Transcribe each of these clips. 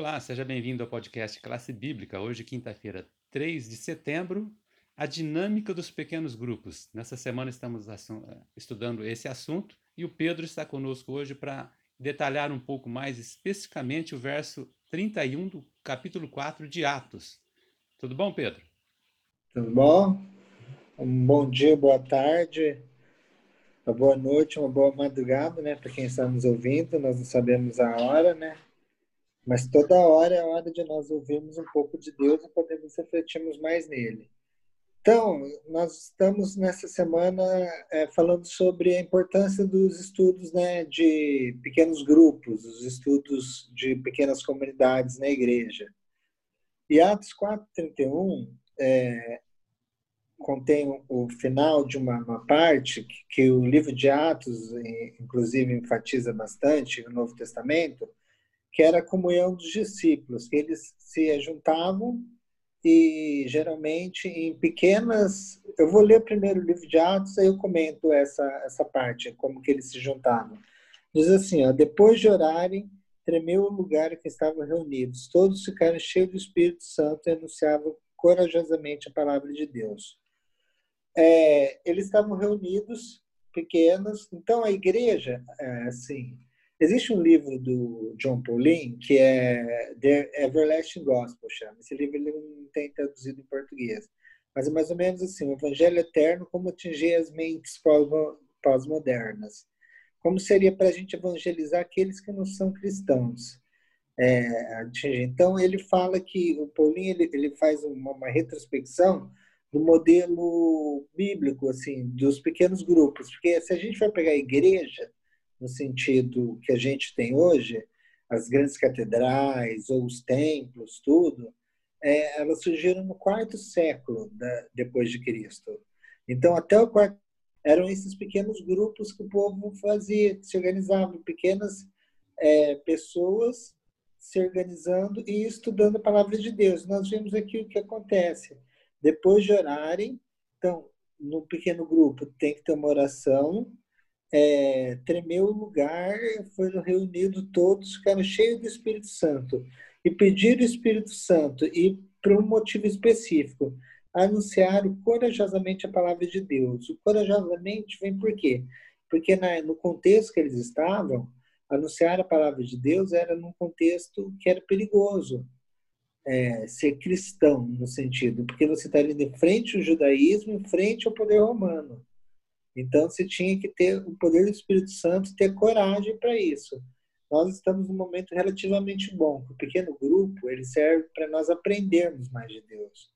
Olá, seja bem-vindo ao podcast Classe Bíblica. Hoje, quinta-feira, 3 de setembro, a dinâmica dos pequenos grupos. Nessa semana estamos estudando esse assunto e o Pedro está conosco hoje para detalhar um pouco mais especificamente o verso 31 do capítulo 4 de Atos. Tudo bom, Pedro? Tudo bom? Um bom dia, boa tarde, uma boa noite, uma boa madrugada, né? Para quem está nos ouvindo, nós não sabemos a hora, né? Mas toda hora é hora de nós ouvirmos um pouco de Deus e podermos refletirmos mais nele. Então, nós estamos nessa semana é, falando sobre a importância dos estudos né, de pequenos grupos, os estudos de pequenas comunidades na igreja. E Atos 4,31 é, contém o final de uma, uma parte que, que, o livro de Atos, inclusive, enfatiza bastante no Novo Testamento, que era a comunhão dos discípulos, eles se juntavam e geralmente em pequenas. Eu vou ler primeiro o livro de Atos, aí eu comento essa, essa parte, como que eles se juntavam. Diz assim: ó, depois de orarem, tremeu o lugar em que estavam reunidos. Todos ficaram cheios do Espírito Santo e anunciavam corajosamente a palavra de Deus. É, eles estavam reunidos, pequenos. Então a igreja, é, assim, Existe um livro do John Pauline que é The Everlasting Gospel, chama. Esse livro ele não tem traduzido em português. Mas é mais ou menos assim, o Evangelho Eterno, como atingir as mentes pós-modernas. Como seria para a gente evangelizar aqueles que não são cristãos. É, então, ele fala que o Paulinho ele, ele faz uma, uma retrospecção do modelo bíblico, assim, dos pequenos grupos. Porque se a gente vai pegar a igreja, no sentido que a gente tem hoje, as grandes catedrais ou os templos, tudo, é, elas surgiram no quarto século da, depois de Cristo. Então, até o quarto eram esses pequenos grupos que o povo fazia, se organizavam, pequenas é, pessoas se organizando e estudando a palavra de Deus. Nós vimos aqui o que acontece. Depois de orarem, então, no pequeno grupo tem que ter uma oração, é, tremeu o lugar, foram reunidos todos, ficaram cheios do Espírito Santo e pediram o Espírito Santo e por um motivo específico anunciaram corajosamente a palavra de Deus. O corajosamente vem por quê? Porque na, no contexto que eles estavam, anunciar a palavra de Deus era num contexto que era perigoso. É, ser cristão, no sentido, porque você está ali de frente ao judaísmo, em frente ao poder romano. Então, você tinha que ter o poder do Espírito Santo, ter coragem para isso. Nós estamos num momento relativamente bom. O pequeno grupo ele serve para nós aprendermos mais de Deus.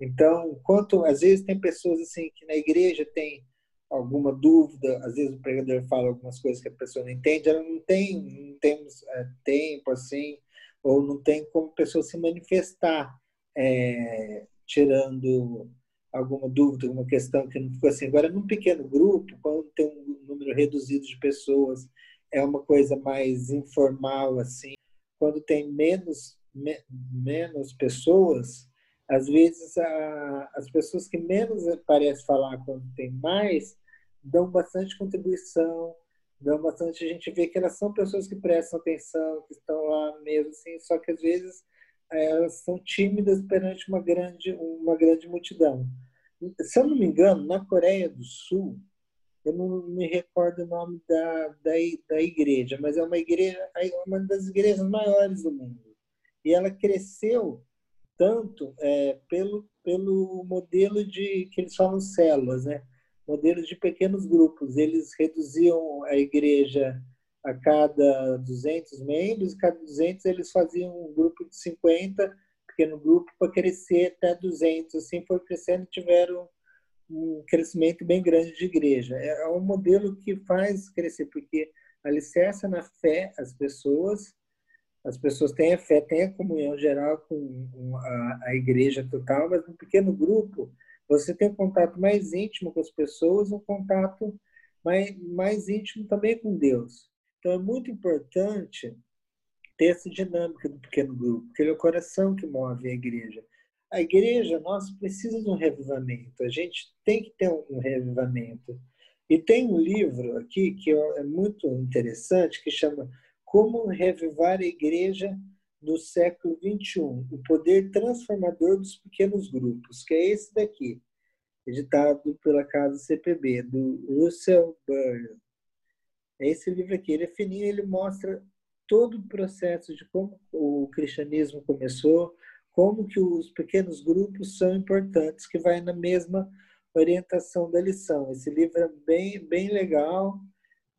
Então, quanto às vezes tem pessoas assim que na igreja tem alguma dúvida, às vezes o pregador fala algumas coisas que a pessoa não entende, ela não tem, não temos é, tempo assim, ou não tem como a pessoa se manifestar, é, tirando alguma dúvida, alguma questão que não ficou assim. Agora, num pequeno grupo, quando tem um número reduzido de pessoas, é uma coisa mais informal, assim. Quando tem menos, me, menos pessoas, às vezes a, as pessoas que menos parecem falar quando tem mais, dão bastante contribuição, dão bastante. A gente vê que elas são pessoas que prestam atenção, que estão lá mesmo, assim, só que às vezes elas são tímidas perante uma grande, uma grande multidão. Se eu não me engano, na Coreia do Sul, eu não me recordo o nome da, da, da igreja, mas é uma igreja, é uma das igrejas maiores do mundo. E ela cresceu tanto é, pelo, pelo modelo de que eles falam células, né? Modelo de pequenos grupos. Eles reduziam a igreja a cada 200 membros, cada 200 eles faziam um grupo de 50, pequeno grupo, para crescer até 200. Assim foi crescendo e tiveram um crescimento bem grande de igreja. É, é um modelo que faz crescer, porque alicerça na fé as pessoas, as pessoas têm a fé, têm a comunhão geral com a, a igreja total, mas no pequeno grupo você tem um contato mais íntimo com as pessoas, um contato mais, mais íntimo também com Deus. Então é muito importante ter essa dinâmica do pequeno grupo, porque ele é o coração que move a igreja. A igreja, nós precisa de um revivamento, a gente tem que ter um revivamento. E tem um livro aqui que é muito interessante, que chama Como Revivar a Igreja no século XXI, o poder transformador dos pequenos grupos, que é esse daqui, editado pela casa CPB, do Russell Byrne. É esse livro aqui, ele é fininho, ele mostra todo o processo de como o cristianismo começou, como que os pequenos grupos são importantes, que vai na mesma orientação da lição. Esse livro é bem, bem legal,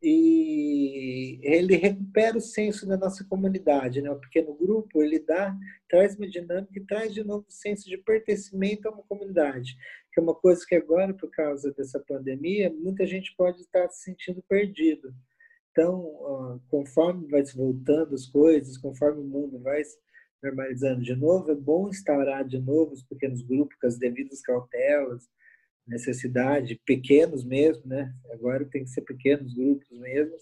e ele recupera o senso da nossa comunidade, né? O pequeno grupo ele dá, traz uma dinâmica e traz de novo o senso de pertencimento a uma comunidade, que é uma coisa que agora por causa dessa pandemia muita gente pode estar se sentindo perdido. Então, conforme vai se voltando as coisas, conforme o mundo vai se normalizando de novo, é bom instaurar de novo os pequenos grupos com as devidas cautelas, necessidade, pequenos mesmo, né? Agora tem que ser pequenos grupos mesmo,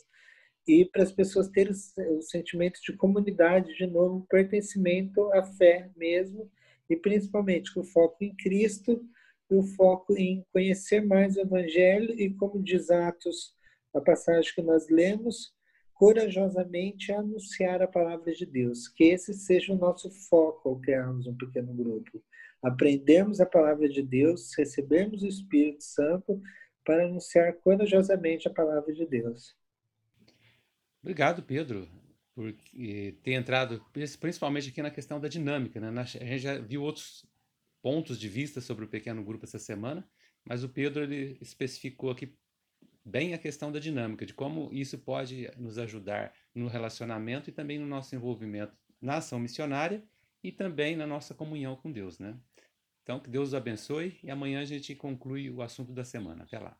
e para as pessoas terem o sentimento de comunidade, de novo, pertencimento à fé mesmo, e principalmente com o foco em Cristo e o foco em conhecer mais o Evangelho e, como diz Atos, a passagem que nós lemos, corajosamente anunciar a palavra de Deus. Que esse seja o nosso foco ao criarmos um pequeno grupo aprendermos a palavra de Deus, recebermos o Espírito Santo para anunciar corajosamente a palavra de Deus. Obrigado, Pedro, por ter entrado principalmente aqui na questão da dinâmica. Né? A gente já viu outros pontos de vista sobre o pequeno grupo essa semana, mas o Pedro ele especificou aqui bem a questão da dinâmica, de como isso pode nos ajudar no relacionamento e também no nosso envolvimento na ação missionária e também na nossa comunhão com Deus, né? Então, que Deus os abençoe e amanhã a gente conclui o assunto da semana. Até lá.